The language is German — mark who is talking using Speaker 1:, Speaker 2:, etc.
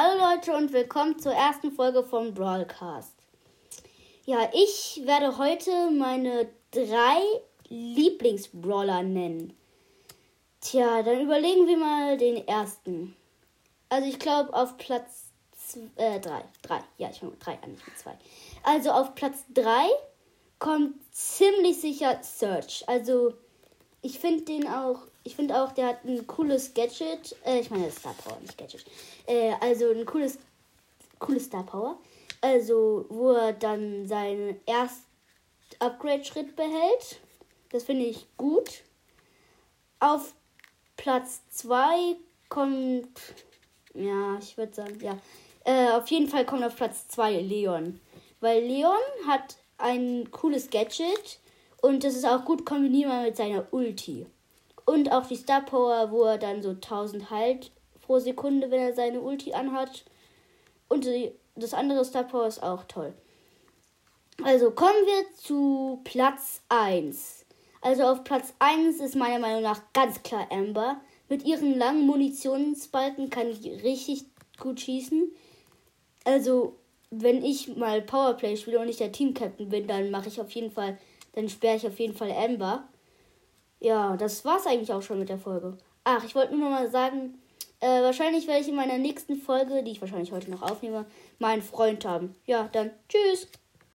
Speaker 1: Hallo Leute und willkommen zur ersten Folge vom Brawlcast. Ja, ich werde heute meine drei Lieblingsbrawler nennen. Tja, dann überlegen wir mal den ersten. Also ich glaube auf Platz äh, drei. Drei. Ja, ich fange mit drei an, nicht mit zwei. Also auf Platz drei kommt ziemlich sicher Search. Also ich finde den auch, ich finde auch, der hat ein cooles Gadget. Äh, ich meine Star Power, nicht Gadget. Äh, also ein cooles, cooles Star Power. Also, wo er dann seinen ersten Upgrade-Schritt behält. Das finde ich gut. Auf Platz 2 kommt, ja, ich würde sagen, ja, äh, auf jeden Fall kommt auf Platz 2 Leon. Weil Leon hat ein cooles Gadget und das ist auch gut kombinierbar mit seiner Ulti. Und auch die Star Power, wo er dann so 1000 Halt pro Sekunde, wenn er seine Ulti anhat. Und das andere Star Power ist auch toll. Also kommen wir zu Platz 1. Also auf Platz 1 ist meiner Meinung nach ganz klar Amber. Mit ihren langen Munitionsbalken kann ich richtig gut schießen. Also, wenn ich mal Powerplay spiele und ich der Team-Captain bin, dann mache ich auf jeden Fall dann sperre ich auf jeden Fall Amber. Ja, das war's eigentlich auch schon mit der Folge. Ach, ich wollte nur mal sagen, äh, wahrscheinlich werde ich in meiner nächsten Folge, die ich wahrscheinlich heute noch aufnehme, meinen Freund haben. Ja, dann tschüss.